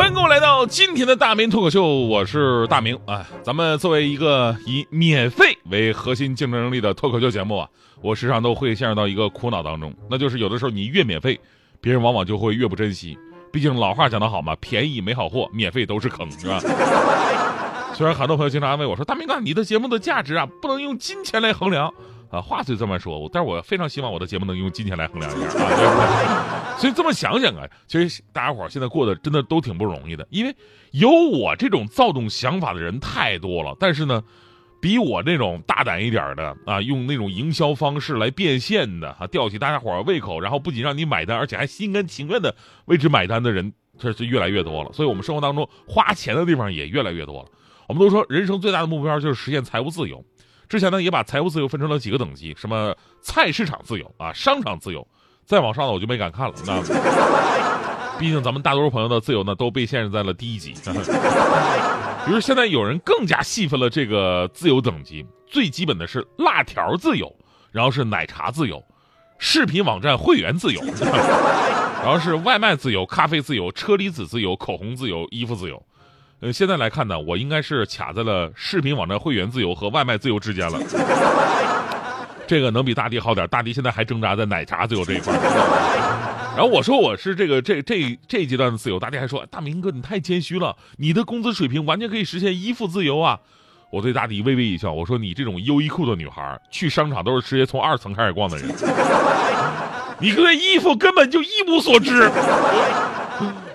迎到今天的大明脱口秀，我是大明啊。咱们作为一个以免费为核心竞争力的脱口秀节目啊，我时常都会陷入到一个苦恼当中，那就是有的时候你越免费，别人往往就会越不珍惜。毕竟老话讲得好嘛，便宜没好货，免费都是坑，是吧？虽然很多朋友经常安慰我说，大明哥，你的节目的价值啊，不能用金钱来衡量。啊，话虽这么说，但是我非常希望我的节目能用金钱来衡量一下啊，对？所以这么想想啊，其实大家伙现在过得真的都挺不容易的，因为有我这种躁动想法的人太多了，但是呢，比我这种大胆一点的啊，用那种营销方式来变现的啊，吊起大家伙胃口，然后不仅让你买单，而且还心甘情愿的为之买单的人，这是越来越多了。所以我们生活当中花钱的地方也越来越多了。我们都说人生最大的目标就是实现财务自由。之前呢，也把财务自由分成了几个等级，什么菜市场自由啊，商场自由，再往上呢我就没敢看了。那 毕竟咱们大多数朋友的自由呢，都被限制在了第一级。比如现在有人更加细分了这个自由等级，最基本的是辣条自由，然后是奶茶自由，视频网站会员自由，然后是外卖自由、咖啡自由、车厘子自由、口红自由、衣服自由。呃，现在来看呢，我应该是卡在了视频网站会员自由和外卖自由之间了。这个能比大迪好点，大迪现在还挣扎在奶茶自由这一块。然后我说我是这个这这这阶段的自由，大迪还说大明哥你太谦虚了，你的工资水平完全可以实现衣服自由啊。我对大迪微微一笑，我说你这种优衣库的女孩，去商场都是直接从二层开始逛的人，你对衣服根本就一无所知。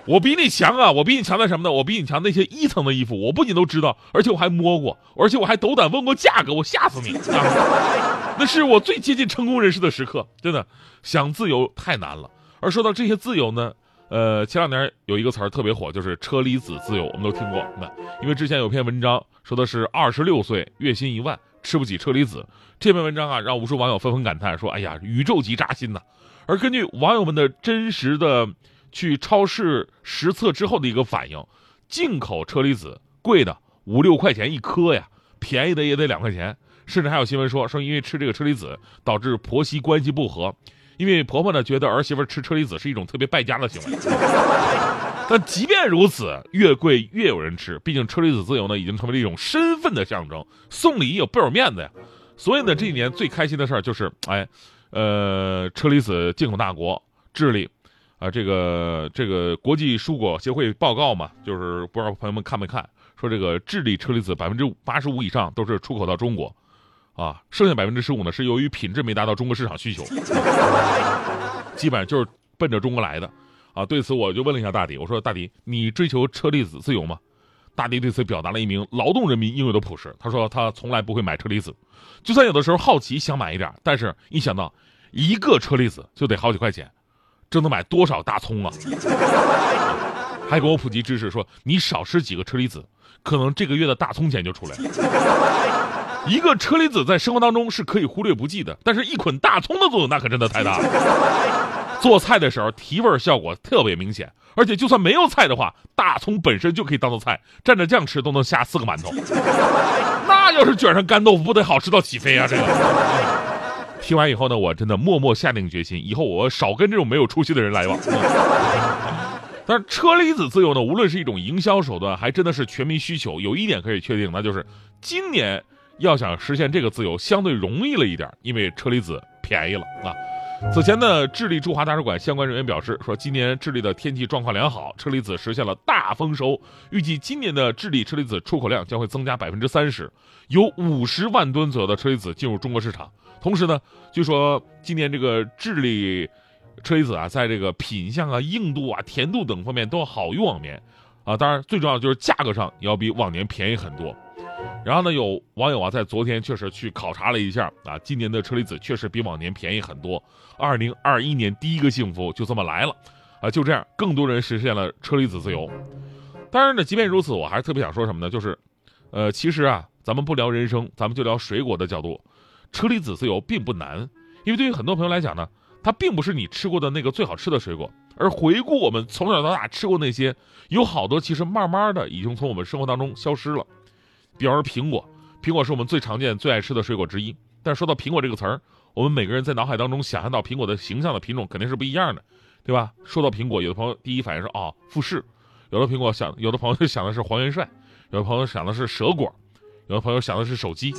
我比你强啊！我比你强在什么呢？我比你强那些一层的衣服，我不仅都知道，而且我还摸过，而且我还斗胆问过价格，我吓死你！那是我最接近成功人士的时刻，真的，想自由太难了。而说到这些自由呢，呃，前两年有一个词儿特别火，就是车厘子自由，我们都听过。那因为之前有篇文章说的是二十六岁月薪一万吃不起车厘子，这篇文章啊让无数网友纷纷感叹说：“哎呀，宇宙级扎心呐！”而根据网友们的真实的。去超市实测之后的一个反应，进口车厘子贵的五六块钱一颗呀，便宜的也得两块钱，甚至还有新闻说说因为吃这个车厘子导致婆媳关系不和，因为婆婆呢觉得儿媳妇吃车厘子是一种特别败家的行为。但即便如此，越贵越有人吃，毕竟车厘子自由呢已经成为了一种身份的象征，送礼有倍有面子呀。所以呢，这几年最开心的事儿就是，哎，呃，车厘子进口大国智利。啊，这个这个国际蔬果协会报告嘛，就是不知道朋友们看没看，说这个智利车厘子百分之八十五以上都是出口到中国，啊，剩下百分之十五呢是由于品质没达到中国市场需求，基本上就是奔着中国来的，啊，对此我就问了一下大迪，我说大迪，你追求车厘子自由吗？大迪对此表达了一名劳动人民应有的朴实，他说他从来不会买车厘子，就算有的时候好奇想买一点，但是一想到一个车厘子就得好几块钱。这能买多少大葱啊？还给我普及知识，说你少吃几个车厘子，可能这个月的大葱钱就出来了。一个车厘子在生活当中是可以忽略不计的，但是一捆大葱的作用那可真的太大了。做菜的时候提味效果特别明显，而且就算没有菜的话，大葱本身就可以当做菜，蘸着酱吃都能下四个馒头。那要是卷上干豆腐，不得好吃到起飞啊！这个。听完以后呢，我真的默默下定决心，以后我少跟这种没有出息的人来往。但是车厘子自由呢，无论是一种营销手段，还真的是全民需求。有一点可以确定，那就是今年要想实现这个自由，相对容易了一点，因为车厘子便宜了啊。此前呢，智利驻华大使馆相关人员表示说，今年智利的天气状况良好，车厘子实现了大丰收，预计今年的智利车厘子出口量将会增加百分之三十，有五十万吨左右的车厘子进入中国市场。同时呢，据说今年这个智利车厘子啊，在这个品相啊、硬度啊、甜度等方面都要好于往年，啊，当然最重要就是价格上也要比往年便宜很多。然后呢，有网友啊在昨天确实去考察了一下啊，今年的车厘子确实比往年便宜很多。二零二一年第一个幸福就这么来了，啊，就这样，更多人实现了车厘子自由。当然呢，即便如此，我还是特别想说什么呢？就是，呃，其实啊，咱们不聊人生，咱们就聊水果的角度。车厘子自由并不难，因为对于很多朋友来讲呢，它并不是你吃过的那个最好吃的水果。而回顾我们从小到大吃过那些，有好多其实慢慢的已经从我们生活当中消失了。比方说苹果，苹果是我们最常见、最爱吃的水果之一。但说到苹果这个词儿，我们每个人在脑海当中想象到苹果的形象的品种肯定是不一样的，对吧？说到苹果，有的朋友第一反应是哦富士，有的苹果想，有的朋友就想的是黄元帅，有的朋友想的是蛇果，有的朋友想的是手机。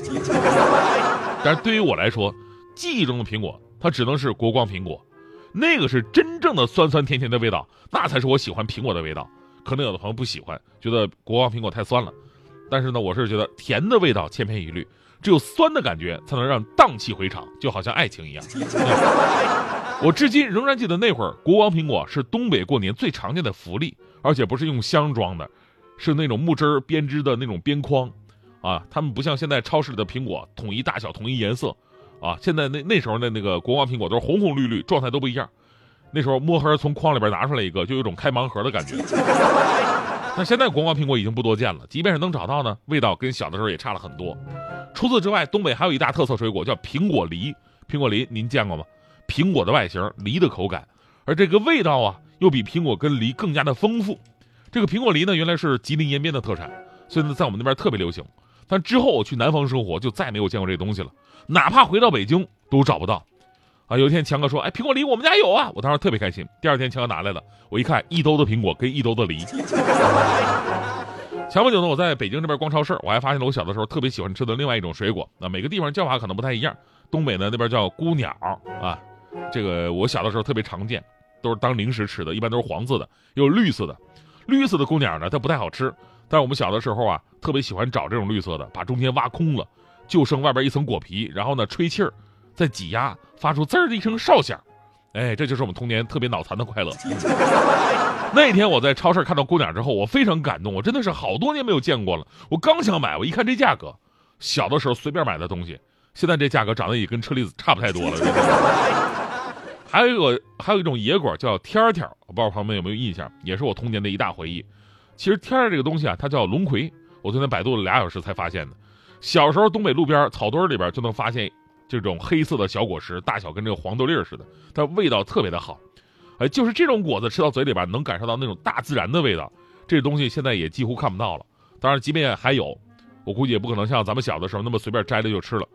但是对于我来说，记忆中的苹果，它只能是国光苹果。那个是真正的酸酸甜甜的味道，那才是我喜欢苹果的味道。可能有的朋友不喜欢，觉得国王苹果太酸了。但是呢，我是觉得甜的味道千篇一律，只有酸的感觉才能让荡气回肠，就好像爱情一样。我至今仍然记得那会儿，国王苹果是东北过年最常见的福利，而且不是用箱装的，是那种木枝编织的那种边框。啊，他们不像现在超市里的苹果统一大小、统一颜色。啊，现在那那时候的那个国王苹果都是红红绿绿，状态都不一样。那时候摸盒从筐里边拿出来一个，就有种开盲盒的感觉。那现在国王苹果已经不多见了，即便是能找到呢，味道跟小的时候也差了很多。除此之外，东北还有一大特色水果叫苹果梨。苹果梨您见过吗？苹果的外形，梨的口感，而这个味道啊，又比苹果跟梨更加的丰富。这个苹果梨呢，原来是吉林延边的特产，所以呢，在我们那边特别流行。但之后我去南方生活，就再没有见过这东西了。哪怕回到北京都找不到，啊！有一天强哥说：“哎，苹果梨我们家有啊！”我当时特别开心。第二天强哥拿来了，我一看一兜的苹果跟一兜的梨。前不久呢，我在北京这边逛超市，我还发现了我小的时候特别喜欢吃的另外一种水果。那每个地方叫法可能不太一样，东北呢那边叫孤鸟啊，这个我小的时候特别常见，都是当零食吃的，一般都是黄色的，有绿色的。绿色的孤鸟呢，它不太好吃，但是我们小的时候啊，特别喜欢找这种绿色的，把中间挖空了。就剩外边一层果皮，然后呢吹气儿，在挤压，发出滋儿的一声哨响，哎，这就是我们童年特别脑残的快乐。那天我在超市看到姑娘之后，我非常感动，我真的是好多年没有见过了。我刚想买，我一看这价格，小的时候随便买的东西，现在这价格长得也跟车厘子差不太多了。还有一个，还有一种野果叫天儿天儿，我不知道朋友们有没有印象，也是我童年的一大回忆。其实天儿这个东西啊，它叫龙葵，我昨天百度了俩小时才发现的。小时候，东北路边草堆里边就能发现这种黑色的小果实，大小跟这个黄豆粒儿似的，但味道特别的好。哎，就是这种果子吃到嘴里边，能感受到那种大自然的味道。这东西现在也几乎看不到了。当然，即便还有，我估计也不可能像咱们小的时候那么随便摘了就吃了。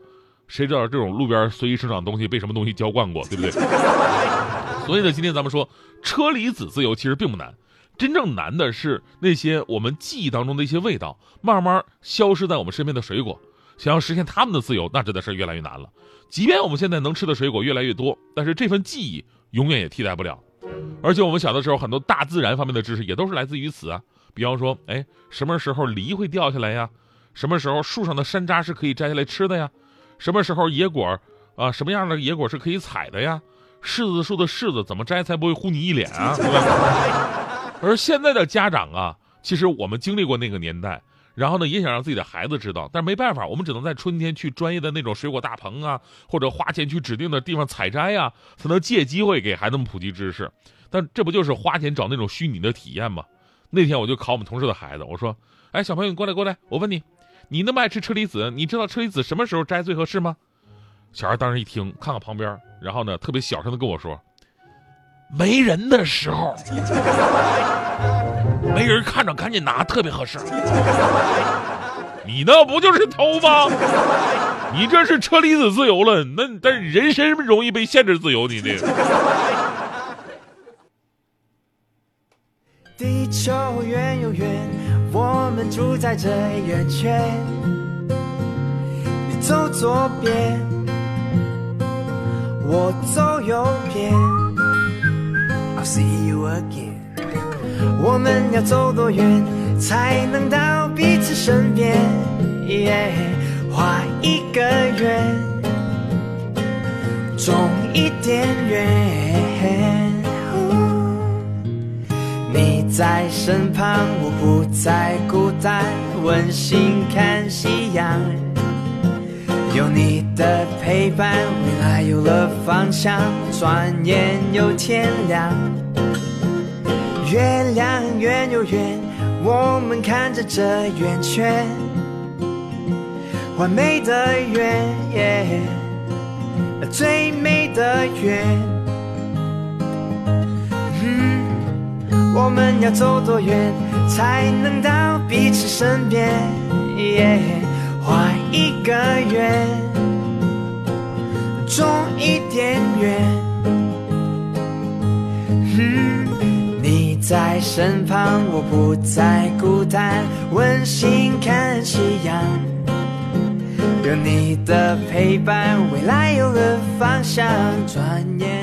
谁知道这种路边随意生长的东西被什么东西浇灌过，对不对？所以呢，今天咱们说车厘子自由其实并不难。真正难的是那些我们记忆当中的一些味道慢慢消失在我们身边的水果，想要实现他们的自由，那真的是越来越难了。即便我们现在能吃的水果越来越多，但是这份记忆永远也替代不了。而且我们小的时候，很多大自然方面的知识也都是来自于此啊。比方说，哎，什么时候梨会掉下来呀？什么时候树上的山楂是可以摘下来吃的呀？什么时候野果啊，什么样的野果是可以采的呀？柿子树的柿子怎么摘才不会糊你一脸啊？而现在的家长啊，其实我们经历过那个年代，然后呢，也想让自己的孩子知道，但是没办法，我们只能在春天去专业的那种水果大棚啊，或者花钱去指定的地方采摘呀，才能借机会给孩子们普及知识。但这不就是花钱找那种虚拟的体验吗？那天我就考我们同事的孩子，我说：“哎，小朋友，你过来过来，我问你，你那么爱吃车厘子，你知道车厘子什么时候摘最合适吗？”小孩当时一听，看看旁边，然后呢，特别小声的跟我说。没人的时候，没人看着，赶紧拿，特别合适。你那不就是偷吗？你这是车厘子自由了，那但人身容易被限制自由，你这。地球圆又圆，我们住在这圆圈。你走左边，我走右边。See you again。我们要走多远才能到彼此身边？画一个圆，种一点缘。你在身旁，我不再孤单，温馨看夕阳。有你的陪伴，未来有了方向，转眼又天亮。月亮圆又圆，我们看着这圆圈，完美的圆。最美的圆。嗯，我们要走多远才能到彼此身边？画一个圆，种一点圆。在身旁，我不再孤单，温馨看夕阳。有你的陪伴，未来有了方向，转眼。